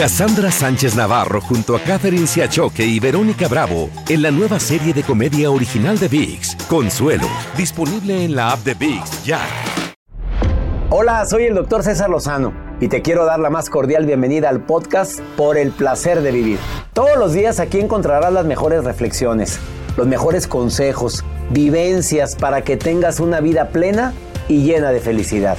Cassandra Sánchez Navarro junto a Catherine Siachoque y Verónica Bravo en la nueva serie de comedia original de VIX, Consuelo, disponible en la app de VIX ya. Hola, soy el doctor César Lozano y te quiero dar la más cordial bienvenida al podcast Por el placer de vivir. Todos los días aquí encontrarás las mejores reflexiones, los mejores consejos, vivencias para que tengas una vida plena y llena de felicidad.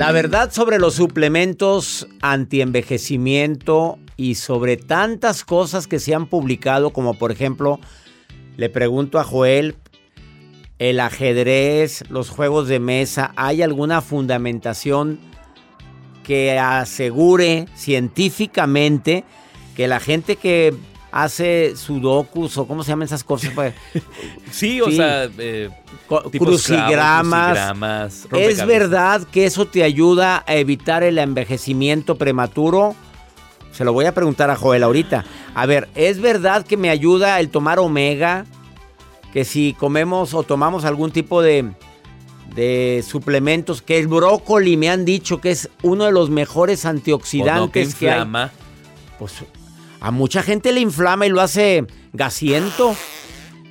La verdad sobre los suplementos antienvejecimiento y sobre tantas cosas que se han publicado, como por ejemplo, le pregunto a Joel, el ajedrez, los juegos de mesa, ¿hay alguna fundamentación que asegure científicamente que la gente que hace sudokus o cómo se llaman esas cosas? Pues, Sí, o Sí. sea, eh, crucigramas. crucigramas, ¿Es verdad que eso te ayuda a evitar el envejecimiento prematuro? Se lo voy a preguntar a Joel ahorita. A ver, ¿es verdad que me ayuda el tomar omega? Que si comemos o tomamos algún tipo de, de suplementos, que el brócoli me han dicho que es uno de los mejores O no, que antioxidantes que hay. Pues a mucha gente le inflama y lo hace gasiento.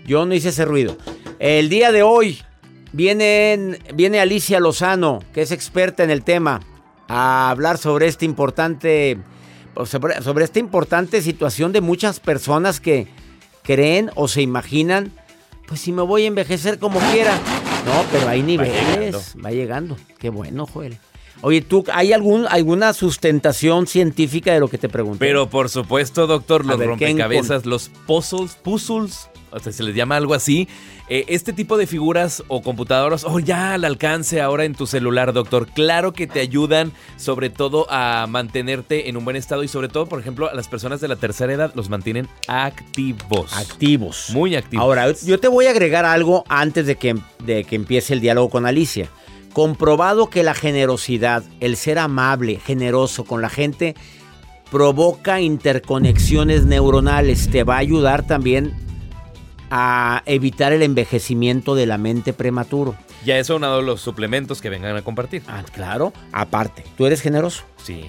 Yo no hice ese ruido. El día de hoy viene, viene Alicia Lozano, que es experta en el tema, a hablar sobre este importante, sobre, sobre esta importante situación de muchas personas que creen o se imaginan, pues si me voy a envejecer como quiera. No, pero hay niveles. llegando. Va llegando. Qué bueno, Joel. Oye, ¿tú hay algún, alguna sustentación científica de lo que te pregunté? Pero por supuesto, doctor, los ver, ¿qué rompecabezas, los puzzles, puzzles, o sea, se les llama algo así. Eh, este tipo de figuras o computadoras, oh, ya al alcance ahora en tu celular, doctor. Claro que te ayudan, sobre todo a mantenerte en un buen estado y sobre todo, por ejemplo, a las personas de la tercera edad los mantienen activos. activos. Muy activos. Ahora, yo te voy a agregar algo antes de que, de que empiece el diálogo con Alicia. Comprobado que la generosidad, el ser amable, generoso con la gente, provoca interconexiones neuronales. Te va a ayudar también a evitar el envejecimiento de la mente prematuro. Ya eso unado a los suplementos que vengan a compartir. Ah, claro. Aparte, tú eres generoso, Sí,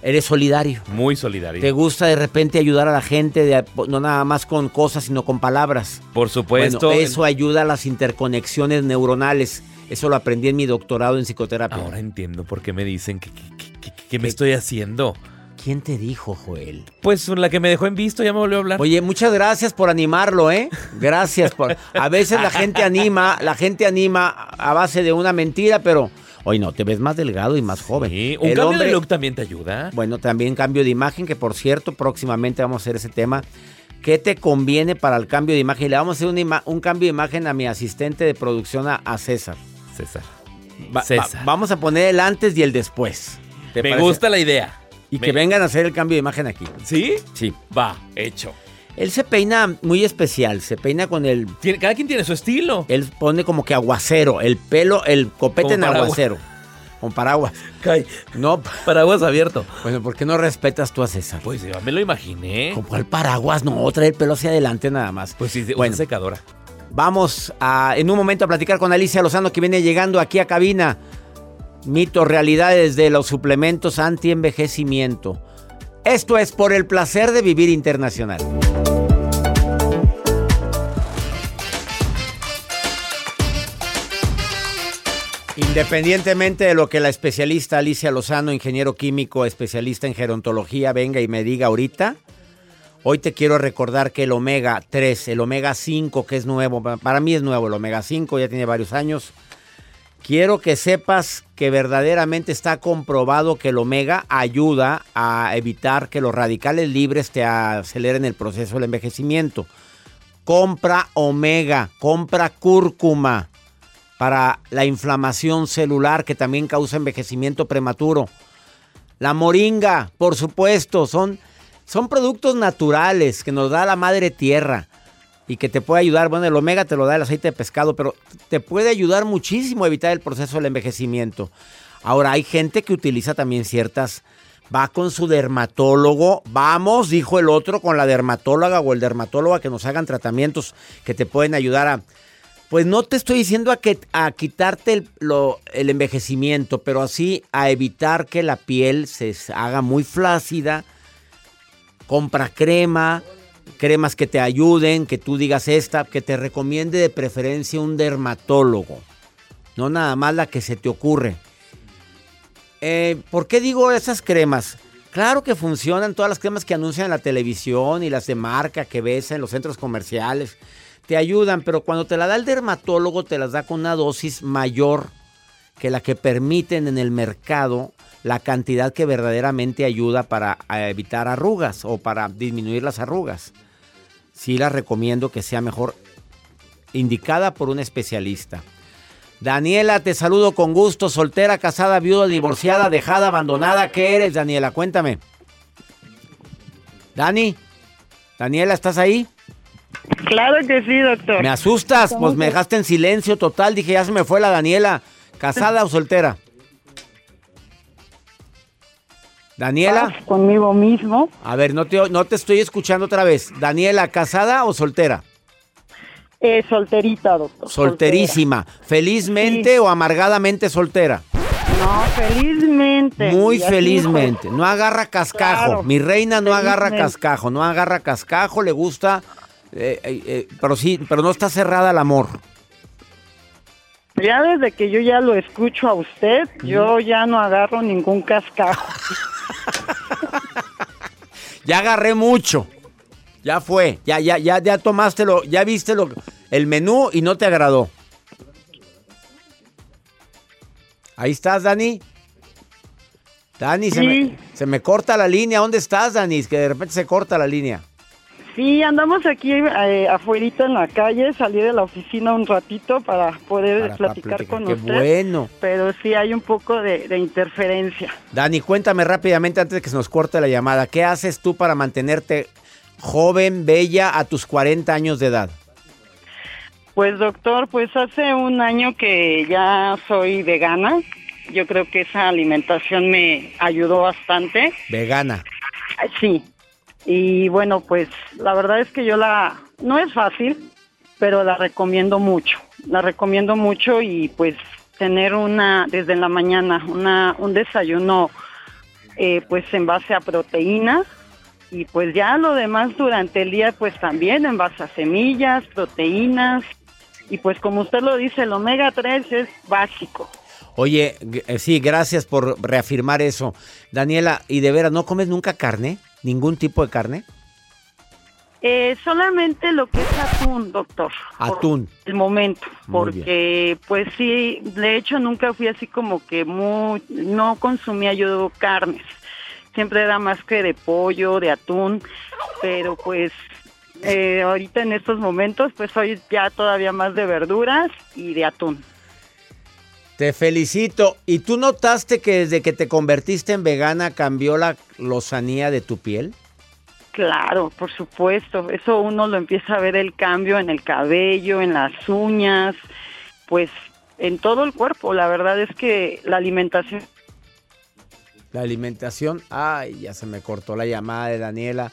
eres solidario. muy solidario. Te gusta de repente ayudar a la gente, de- no nada más con cosas, sino con palabras. Por supuesto. Bueno, eso ayuda a las interconexiones neuronales. Eso lo aprendí en mi doctorado en psicoterapia. Ahora entiendo por qué me dicen que, que- que- me estoy haciendo. ¿Quién te dijo, Joel? Pues la que me dejó en visto ya me volvió a hablar. Oye, muchas gracias por animarlo, ¿eh? Gracias por. A veces la gente anima, la gente anima a base de una mentira, pero hoy no, te ves más delgado y más joven. Sí, un El cambio hombre- de look también te ayuda. Bueno, también cambio de imagen, que por cierto, próximamente vamos a hacer ese tema. ¿Qué te conviene para el cambio de imagen? Le vamos a hacer un cambio de imagen a mi asistente de producción, a, a César. César. Va- César. va- vamos a poner el antes y el después. ¿Te Me parece? gusta la idea. Y Me- que vengan a hacer el cambio de imagen aquí. ¿Sí? Sí. Va, hecho. Él se peina muy especial, se peina con el... Tiene- cada quien tiene su estilo. Él pone como que aguacero, el pelo, el copete Como en paraguas. aguacero. Con paraguas. No, Paraguas abierto. bueno, ¿por qué no respetas tú a César? Pues ya me lo imaginé. Como el paraguas, no, trae el pelo hacia adelante nada más. Pues sí, Bueno. una secadora. Vamos a, en un momento a platicar con Alicia Lozano que viene llegando aquí a cabina. Mitos, realidades de los suplementos anti-envejecimiento. Esto es por el placer de vivir internacional. Independientemente de lo que la especialista Alicia Lozano, ingeniero químico, especialista en gerontología, venga y me diga ahorita, Hoy te quiero recordar que el omega 3, el omega 5, que es nuevo, para mí es nuevo el omega 5, ya tiene varios años. Quiero que sepas que verdaderamente está comprobado que el omega ayuda a evitar que los radicales libres te aceleren el proceso del envejecimiento. Compra omega, compra cúrcuma para la inflamación celular que también causa envejecimiento prematuro. La moringa, por supuesto, son, son productos naturales que nos da la madre tierra y que te puede ayudar. Bueno, el omega te lo da el aceite de pescado, pero te puede ayudar muchísimo a evitar el proceso del envejecimiento. Ahora, hay gente que utiliza también ciertas. Va con su dermatólogo. Vamos, dijo el otro, con la dermatóloga o el dermatólogo a que nos hagan tratamientos que te pueden ayudar a pues no te estoy diciendo a, que, a quitarte el, el envejecimiento, pero así a evitar que la piel se haga muy flácida. Compra crema, cremas que te ayuden, que tú digas esta, que te recomiende de preferencia un dermatólogo. No nada más la que se te ocurre. Eh, ¿Por qué digo esas cremas? Claro que funcionan todas las cremas que anuncian en la televisión y las de marca que ves en los centros comerciales te ayudan, pero cuando te la da el dermatólogo te las da con una dosis mayor que la que permiten en el mercado la cantidad que verdaderamente ayuda para evitar arrugas o para disminuir las arrugas. Sí la recomiendo que sea mejor indicada por un especialista. Daniela, te saludo con gusto, soltera, casada, viuda, divorciada, dejada, abandonada. ¿Qué eres, Daniela? Cuéntame. Dani, Daniela, ¿estás ahí? Claro que sí, doctor. Me asustas, pues me dejaste en silencio total. Dije, ya se me fue la Daniela. ¿Casada o soltera? Daniela. conmigo mismo. A ver, no te, no te estoy escuchando otra vez. Daniela, ¿casada o soltera? Eh, solterita, doctor. Solterísima. ¿Felizmente o amargadamente soltera? No, felizmente. Muy felizmente. No agarra cascajo. Mi reina no agarra cascajo. No agarra cascajo. Le gusta eh, eh, eh, pero sí, pero no está cerrada al amor. Ya desde que yo ya lo escucho a usted, yo ya no agarro ningún cascajo. ya agarré mucho. Ya fue. Ya, ya, ya, ya tomaste lo, ya viste lo, el menú y no te agradó. Ahí estás, Dani. Dani, se, me, se me corta la línea. ¿Dónde estás, Dani? Que de repente se corta la línea. Sí, andamos aquí eh, afuera en la calle, salí de la oficina un ratito para poder platicar, con Qué bueno. Pero sí hay un poco de, interferencia. Dani, cuéntame rápidamente antes de que se nos corte la llamada, ¿qué haces tú para mantenerte joven, bella a tus 40 años de edad? Pues doctor, pues hace un año que ya soy vegana. Yo creo que esa alimentación me ayudó bastante. Vegana. Sí, y bueno, pues la verdad es que yo la, no es fácil, pero la recomiendo mucho. La recomiendo mucho y pues tener una, desde la mañana, una, un desayuno eh, pues en base a proteínas y pues ya lo demás durante el día pues también en base a semillas, proteínas y pues como usted lo dice, el omega 3 es básico. Oye, eh, sí, gracias por reafirmar eso. Daniela, ¿y de veras no comes nunca carne? ¿Ningún tipo de carne? Eh, solamente lo que es atún, doctor. Atún. el momento, porque pues sí, de hecho nunca fui así como que muy, no consumía yo carnes. Siempre era más que de pollo, de atún, pero pues eh, ahorita en estos momentos pues soy ya todavía más de verduras y de atún. Te felicito. ¿Y tú notaste que desde que te convertiste en vegana cambió la lozanía de tu piel? Claro, por supuesto. Eso uno lo empieza a ver el cambio en el cabello, en las uñas, pues en todo el cuerpo. La verdad es que la alimentación. La alimentación, ay, ya se me cortó la llamada de Daniela.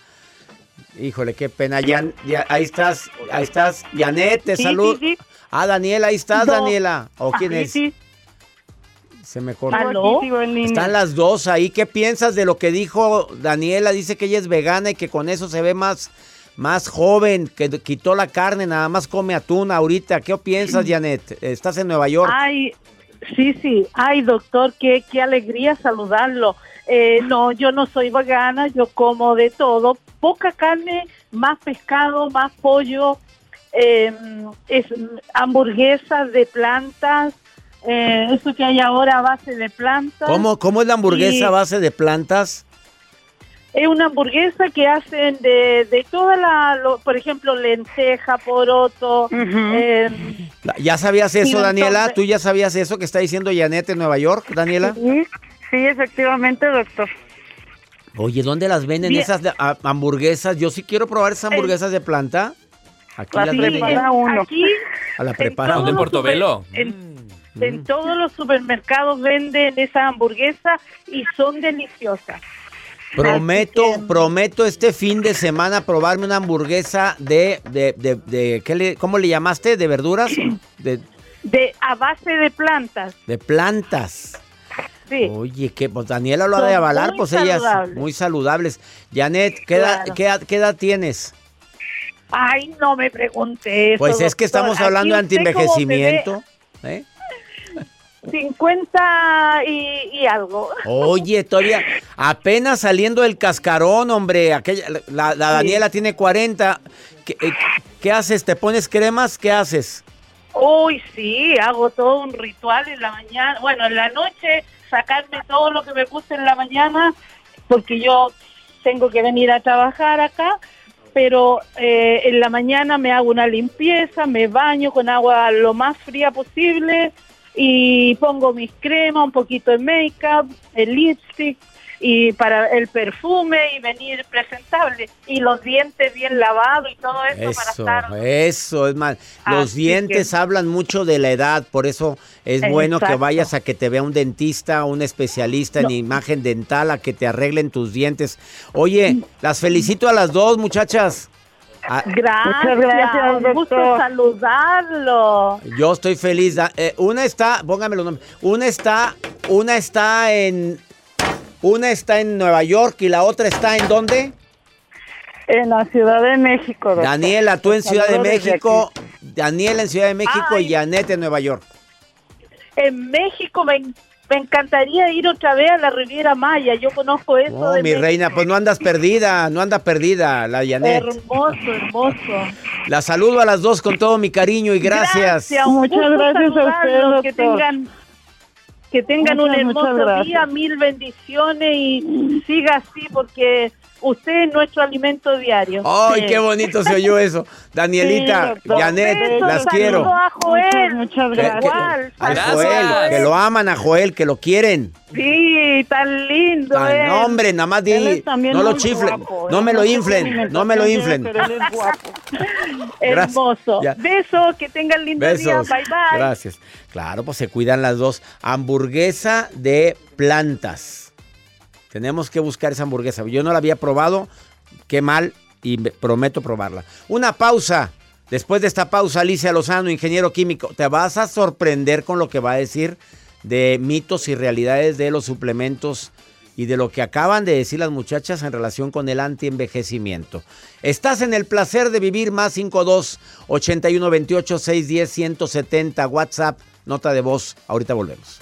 Híjole, qué pena. Ya, ahí estás, ahí estás. Janet, te saludo. Ah, Daniela, ahí estás, Daniela. ¿O quién es? Sí, se me cortó. Están las dos ahí. ¿Qué piensas de lo que dijo Daniela? Dice que ella es vegana y que con eso se ve más, más joven, que quitó la carne, nada más come atún ahorita. ¿Qué piensas, Janet? Estás en Nueva York. Ay, sí, sí. Ay, doctor, qué, qué alegría saludarlo. Eh, no, yo no soy vegana, yo como de todo, poca carne, más pescado, más pollo, eh, es hamburguesas de plantas, eh, eso que hay ahora a base de plantas. ¿Cómo, cómo es la hamburguesa Y- a base de plantas? Es una hamburguesa que hacen de, de toda la, lo- por ejemplo, lenteja, poroto. eh, ¿Ya sabías eso, Daniela? ¿Tú ya sabías eso que está diciendo Janet en Nueva York, Daniela? Sí, sí, efectivamente, doctor. Oye, ¿dónde las venden Bien. esas de- a- hamburguesas? Yo sí quiero probar esas hamburguesas de planta. Aquí Las las venden. prepara en- uno. Aquí A la en prepara todos ¿Dónde en los Portobelo? super- en- En todos los supermercados venden esa hamburguesa y son deliciosas. Prometo, prometo este fin de semana probarme una hamburguesa de, de, de, de- ¿qué le, ¿cómo le llamaste? ¿De verduras? De, De a base de plantas. de plantas. Sí. Oye, que pues Daniela lo ha de avalar, pues ellas saludables. muy saludables. Janet, ¿qué, edad, qué edad- qué edad tienes? Ay, no me pregunte eso. Pues es que estamos hablando de antienvejecimiento. ¿eh? Bebé, 50 y, y algo. Oye, todavía apenas saliendo del cascarón, hombre. Aquella, la, la Daniela tiene 40. ¿Qué, eh, qué haces? ¿Te pones cremas? ¿Qué haces? Uy, sí, hago todo un ritual en la mañana. Bueno, en la noche, sacarme todo lo que me puse en la mañana, porque yo tengo que venir a trabajar acá. Pero eh, en la mañana me hago una limpieza, me baño con agua lo más fría posible y pongo mis cremas, un poquito de make-up, el lipstick y para el perfume y venir presentable y los dientes bien lavados y todo eso, para estar eso es más. Los Así dientes que- hablan mucho de la edad, por eso es bueno que vayas a que te vea un dentista, un especialista en imagen dental, a que te arreglen tus dientes. Oye, las felicito a las dos, muchachas. Ah, Gracias, Muchas gracias, un gusto doctor. saludarlo. yo estoy feliz. Da- eh, una está, póngame los nombres. Una está, una está en, una está en Nueva York y la otra está en dónde? En la Ciudad de México, doctor. Daniela, tú en Ciudad de México, Daniela en Ciudad de México y. Janet en Nueva York. En México me, me encantaría ir otra vez a la Riviera Maya. Yo conozco eso No, de mi México. reina, pues no andas perdida, no anda perdida la Janet. Hermoso, hermoso. La saludo a las dos con todo mi cariño y gracias. Muchas gracias a usted, saludarlos, Que tengan, que tengan un hermoso día, mil bendiciones y siga así porque usted es nuestro alimento diario. Ay, Sí. qué bonito se oyó eso. Danielita, Sí. Janet, Besos, las quiero. a Joel. Muchas, gracias. que- a Joel, que lo aman a Joel, que lo quieren. Sí, tan lindo. Tan- él. no, hombre, nada más di, no lo chiflen, guapo, no me lo inflen, no me lo inflen. Pero él es guapo. Gracias. Hermoso. Ya. Besos, que tengan lindo Besos. día. Bye bye. Gracias. Claro, pues se cuidan las dos. Hamburguesa de plantas. Tenemos que buscar esa hamburguesa. Yo no la había probado. Qué mal. Y me- prometo probarla. Una pausa. Después de esta pausa, Alicia Lozano, ingeniero químico, te vas a sorprender con lo que va a decir de mitos y realidades de los suplementos y de lo que acaban de decir las muchachas en relación con el antienvejecimiento. Estás en el placer de vivir más 52 81 28 610 170 WhatsApp, nota de voz. Ahorita volvemos.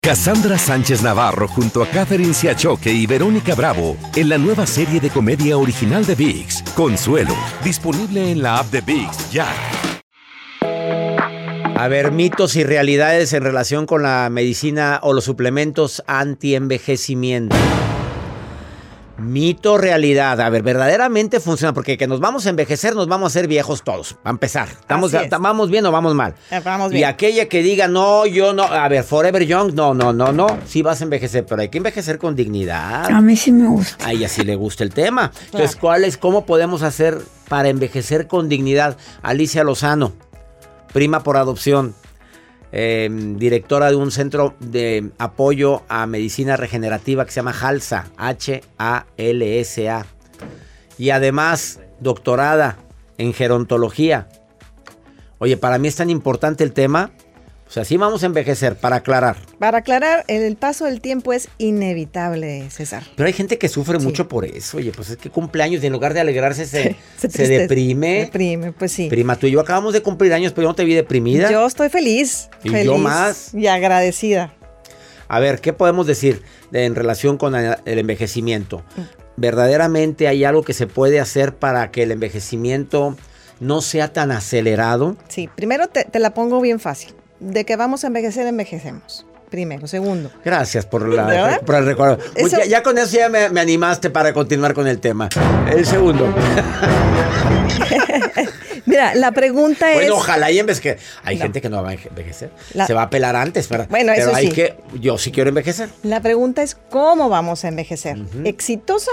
Cassandra Sánchez Navarro junto a Catherine Siachoque y Verónica Bravo en la nueva serie de comedia original de VIX, Consuelo, disponible en la app de VIX ya. A ver, mitos y realidades en relación con la medicina o los suplementos anti-envejecimiento. Mito, realidad. A ver, verdaderamente funciona porque que nos vamos a envejecer, nos vamos a hacer viejos todos. A empezar. ¿Estamos, Así es. ¿Vamos bien o vamos mal? Eh, vamos Y bien. aquella que diga, no, yo no. A ver, Forever Young, no, no, no, no. Sí vas a envejecer, pero hay que envejecer con dignidad. A mí sí me gusta. A ella sí le gusta el tema. Entonces, ¿cuál es, cómo podemos hacer para envejecer con dignidad? Alicia Lozano, prima por adopción. Eh, directora de un centro de apoyo a medicina regenerativa que se llama HALSA, H-A-L-S-A. Y además, doctorada en gerontología. Oye, para mí es tan importante el tema. O sea, sí vamos a envejecer, para aclarar. Para aclarar, el paso del tiempo es inevitable, César. Pero hay gente que sufre Sí. mucho por eso. Oye, pues es que cumpleaños y en lugar de alegrarse se, Se se deprime. Deprime, pues sí. Prima, tú y yo acabamos de cumplir años, pero yo no te vi deprimida. Yo estoy feliz. Y feliz yo más. Y agradecida. A ver, ¿qué podemos decir de- en relación con el el envejecimiento? ¿Verdaderamente hay algo que se puede hacer para que el envejecimiento no sea tan acelerado? Sí, primero te, te la pongo bien fácil. De que vamos a envejecer, envejecemos. Primero. Segundo, Gracias por, la- ¿Verdad? por el recuerdo. Ya, ya con eso ya me, me animaste para continuar con el tema. El segundo. mira, la pregunta es... Bueno, ojalá y envejecer. Hay No. gente que no va a envejecer. La- Se va a pelar antes. Pero, Bueno, pero eso hay sí. que. Yo sí quiero envejecer. La pregunta es cómo vamos a envejecer. ¿Exitosa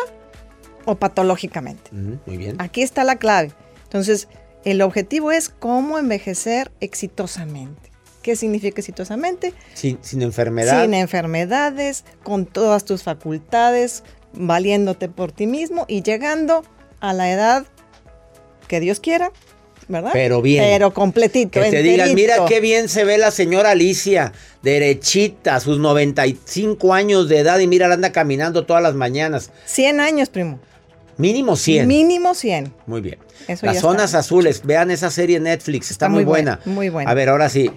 o patológicamente? Muy bien. Aquí está la clave. Entonces, el objetivo es cómo envejecer exitosamente. ¿Qué significa exitosamente? Sin, sin enfermedad. Sin enfermedades, con todas tus facultades, valiéndote por ti mismo y llegando a la edad que Dios quiera, ¿verdad? Pero bien. Pero completito. Que te digan, mira qué bien se ve la señora Alicia, derechita, sus 95 años de edad y mira, la anda caminando todas las mañanas. 100 años, primo. Mínimo 100. Mínimo 100. muy bien. Eso Las zonas está. azules, vean esa serie en Netflix, está, Está muy muy buena. buena, muy buena. A ver, ahora sí.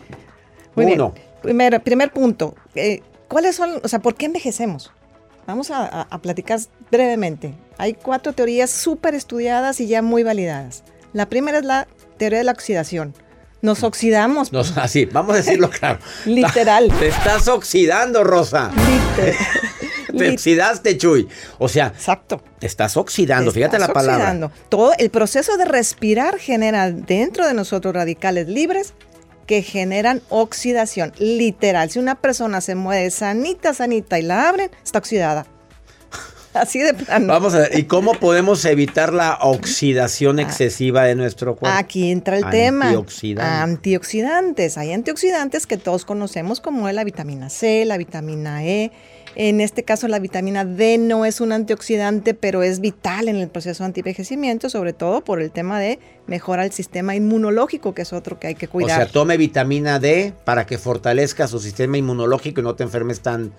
Muy Uno. bien. Primero, primer punto. eh, ¿Cuáles son, o sea, por qué envejecemos? Vamos a, a- a platicar brevemente. Hay cuatro teorías súper estudiadas y ya muy validadas. La primera es la teoría de la oxidación. Nos oxidamos. Nos- así, vamos a decirlo claro. Literal. Te estás oxidando, Rosa. Literal. Te oxidaste, Chuy. O sea, Exacto. te estás oxidando. Te Fíjate la estás palabra. oxidando. Todo el proceso de respirar genera dentro de nosotros radicales libres que generan oxidación. Literal. Si una persona se mueve sanita, sanita y la abren, está oxidada. Así de plano. Vamos a ver, ¿y cómo podemos evitar la oxidación excesiva de nuestro cuerpo? Aquí entra el tema. Antioxidante. Antioxidantes. Hay antioxidantes que todos conocemos como la vitamina C, la vitamina E. En este caso, la vitamina D no es un antioxidante, pero es vital en el proceso de antivejecimiento, sobre todo por el tema de mejora el sistema inmunológico, que es otro que hay que O cuidar. sea, tome vitamina D para que fortalezca su sistema inmunológico y no te enfermes tan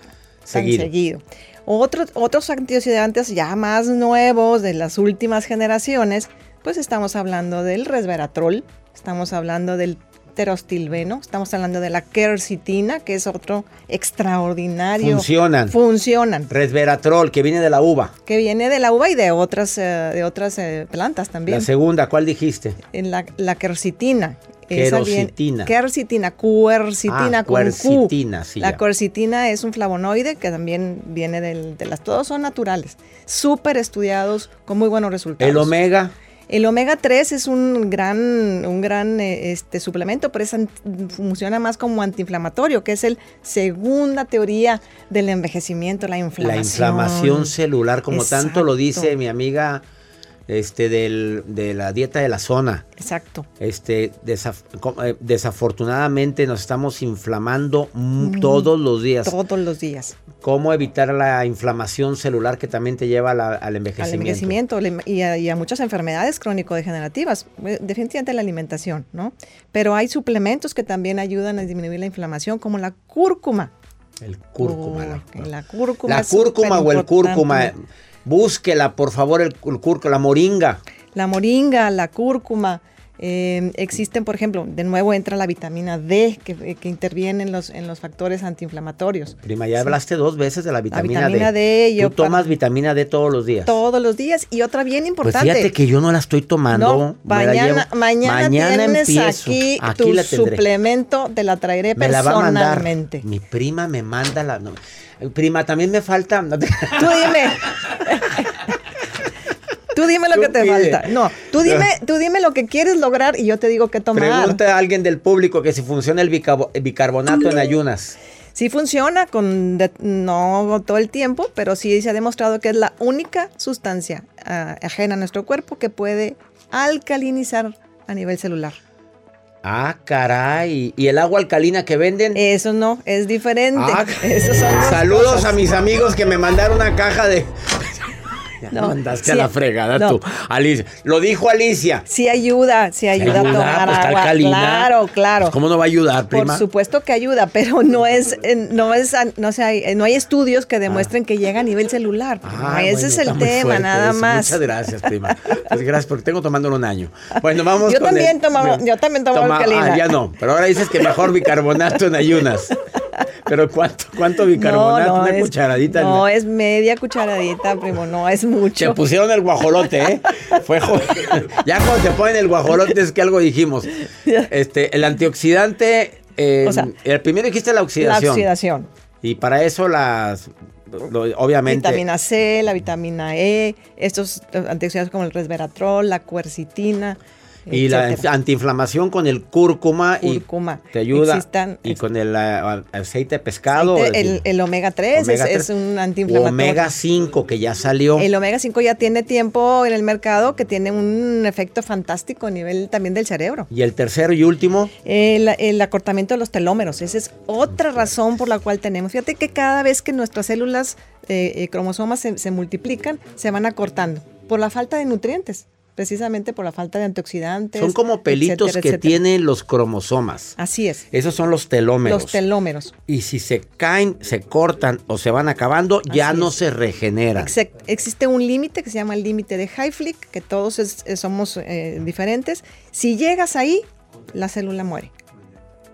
tan seguido. seguido. Otros, antioxidantes ya más nuevos de las últimas generaciones, pues estamos hablando del resveratrol, estamos hablando del terostilbeno, estamos hablando de la quercitina, que es otro extraordinario. Funcionan. Funcionan. Resveratrol, que viene de la uva. Que viene de la uva y de otras, eh, de otras eh, plantas también. La segunda, ¿cuál dijiste? En la, la quercitina. Quercitina. Quercitina, cuercitina Ah, con Q. quercitina, sí, La quercitina es un flavonoide que también viene del- de las... Todos son naturales. Súper estudiados, con muy buenos resultados. El omega. El omega 3 es un gran, un gran eh, este, suplemento, pero es funciona más como antiinflamatorio, que es el segunda teoría del envejecimiento, la inflamación. La inflamación celular, como tanto lo dice mi amiga este, del- de la dieta de la zona. Exacto. Este, desaf- eh, desafortunadamente nos estamos inflamando mm, todos los días. Todos los días. ¿Cómo evitar la inflamación celular que también te lleva la- al al envejecimiento? envejecimiento le- y a, y a muchas enfermedades crónico-degenerativas. Eh, Definitivamente la alimentación, ¿no? Pero hay suplementos que también ayudan a disminuir la inflamación, como la cúrcuma. El cúrcuma. la, Uy, la cúrcuma. la cúrcuma o el cúrcuma. Búsquela, por favor, el, el cúrcuma, la moringa. La moringa, la cúrcuma. Eh, existen, por ejemplo, de nuevo entra la vitamina D que, que interviene en los, en los factores antiinflamatorios. Prima, ya hablaste dos veces de la vitamina, vitamina D. D, yo Tú tomas vitamina D todos los días. Todos los días. Y otra bien Pues importante. fíjate que yo no la estoy tomando. No, la mañana, llevo- mañana, tienes empiezo. aquí, Aquí tu la suplemento, te la traeré Me la va a mandar. personalmente. Mi prima me manda la. no, prima, también me falta. Tú dime. tú dime lo Tú que te pide. falta. No, tú dime, tú dime lo que quieres lograr y yo te digo qué tomar. Pregunta a alguien del público que si funciona el bicarbonato en ayunas. Sí funciona, con de- no todo el tiempo, pero sí se ha demostrado que es la única sustancia ah, ajena a nuestro cuerpo que puede alcalinizar a nivel celular. Ah, caray. ¿Y el agua alcalina que venden? Eso no, es diferente. Ah, Esos son dos saludos cosas. a mis amigos que me mandaron una caja de. Ya No, mandaste a la fregada no. tú. Alicia. Lo dijo Alicia. Sí ayuda, sí ayuda, ayuda, a tomar pues, agua. alcalina. Claro, claro. Pues, ¿Cómo no va a ayudar, prima? Por supuesto que ayuda, pero no es, no es, no sé, hay- no hay estudios que demuestren que llega a nivel celular. Ah, Ese bueno, es el tema, fuerte nada eso. más. Muchas gracias, prima. Pues gracias, porque tengo tomándolo un año. Bueno, vamos Yo con también el- tomo- yo también tomo Toma- alcalina. Ah, ya no. Pero ahora dices que mejor bicarbonato en ayunas. Pero ¿cuánto, cuánto bicarbonato? Una es, cucharadita. en- No, es media cucharadita, primo, no es Te mucho. pusieron el guajolote, ¿eh? Fue jo- ya cuando te ponen el guajolote es que algo dijimos. Este, el antioxidante, eh, O sea, el primero dijiste la La oxidación. oxidación. Y para eso las, obviamente. Vitamina C, la vitamina E, estos eh, antioxidantes como el resveratrol, la cuercitina. Y la antiinflamación con el cúrcuma, Cúrcuma. y te ayuda. Existan- y con el aceite de pescado. Aceite, es el, omega 3 omega es, 3, es un antiinflamatorio. omega 5 que ya salió. El omega 5 ya tiene tiempo en el mercado que tiene un efecto fantástico a nivel también del cerebro. y el tercero y último, El, el acortamiento de los telómeros, esa es otra razón por la cual tenemos. Fíjate que cada vez que nuestras células eh, eh, cromosomas se, se multiplican, se van acortando por la falta de nutrientes, precisamente por la falta de antioxidantes. son como pelitos etcétera, que etcétera. tienen los cromosomas. Así es. Esos son los telómeros. Los telómeros. y si se caen, se cortan o se van acabando, ya no se regeneran. Existe un límite que se llama el límite de Hayflick, que todos es- somos eh, diferentes. Si llegas ahí, la célula muere.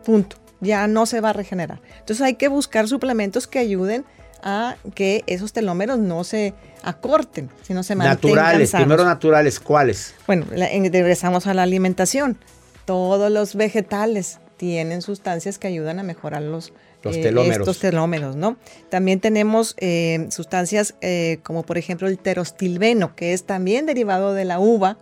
Punto. Ya no se va a regenerar. Entonces hay que buscar suplementos que ayuden a que esos telómeros no se acorten, sino se mantengan Naturales, sanos. primero naturales, ¿cuáles? Bueno, la- en- regresamos a la alimentación. Todos los vegetales tienen sustancias que ayudan a mejorar los, Los telómeros. estos telómeros, ¿no? También tenemos eh, sustancias eh, como por ejemplo el terostilbeno, que es también derivado de la uva,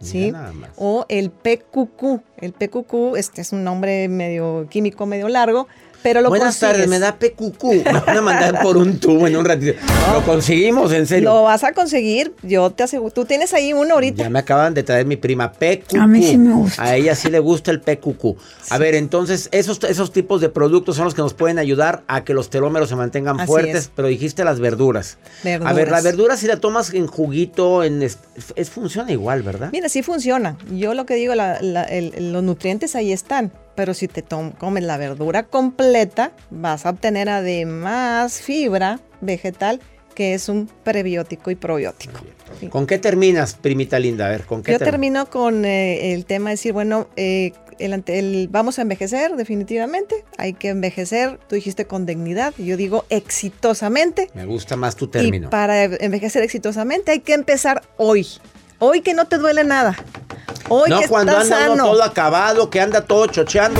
¿sí? O el PQQ. El PQQ, este es un nombre medio químico, medio largo, pero lo Buenas tardes, me da PQQ. Me van a mandar por un tubo en un ratito. Lo conseguimos, en serio. Lo vas a conseguir, yo te aseguro. Tú tienes ahí uno ahorita. Ya me acaban de traer mi prima PQQ. A mí sí me gusta. A ella sí le gusta el PQQ. A ver, entonces, esos, esos tipos de productos son los que nos pueden ayudar a que los telómeros se mantengan Así fuertes, es. pero dijiste las verduras. A ver, la Verduras. verdura si la tomas en juguito, en es, es- funciona igual, ¿verdad? Mira, sí funciona. Yo lo que digo, la- la- el- los nutrientes ahí están. Pero si te comes la verdura completa, vas a obtener además fibra vegetal, que es un prebiótico y probiótico. Sí. ¿Con qué terminas, primita linda? A ver, ¿con qué Yo term- termino con eh, el tema de decir, bueno, eh, el ante- el- vamos a envejecer definitivamente. Hay que envejecer, tú dijiste con dignidad, yo digo exitosamente. Me gusta más tu Y término. para envejecer exitosamente hay que empezar hoy. Hoy que no te duele nada. Hoy no que cuando anda uno todo acabado, que anda todo chocheando.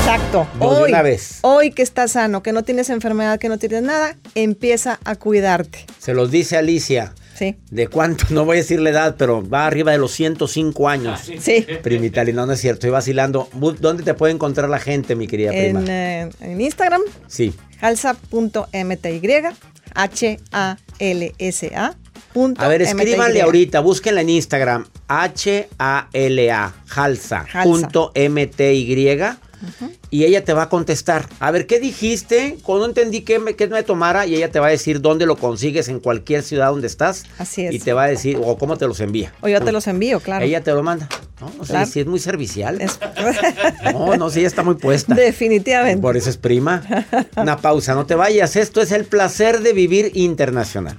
Exacto. No, de hoy, una vez. hoy que estás sano, que no tienes enfermedad, que no tienes nada, empieza a cuidarte. Se los dice Alicia. Sí. ¿De cuánto? No voy a decir la edad, pero va arriba de los 105 años. Sí. Primita linda, no, no es cierto, estoy vacilando. ¿Dónde te puede encontrar la gente, mi querida prima? En, eh, en Instagram, Sí. halsa.mty, H-A-L-S-A. A ver, escríbanle ahorita, búsquenla en Instagram, H-A-L-A, Halsa, punto M-T-Y, y ella te va a contestar. A ver, ¿qué dijiste? Cuando entendí qué me, qué me tomara, y ella te va a decir dónde lo consigues en cualquier ciudad donde estás. Así es. Y te va a decir, o cómo te los envía. O yo te los envío, claro. Ella te lo manda. No, no sé Claro. si es muy servicial. Es- No, no, sí, ella está muy puesta. Definitivamente. Por eso es prima. Una pausa, no te vayas. Esto es el placer de vivir internacional.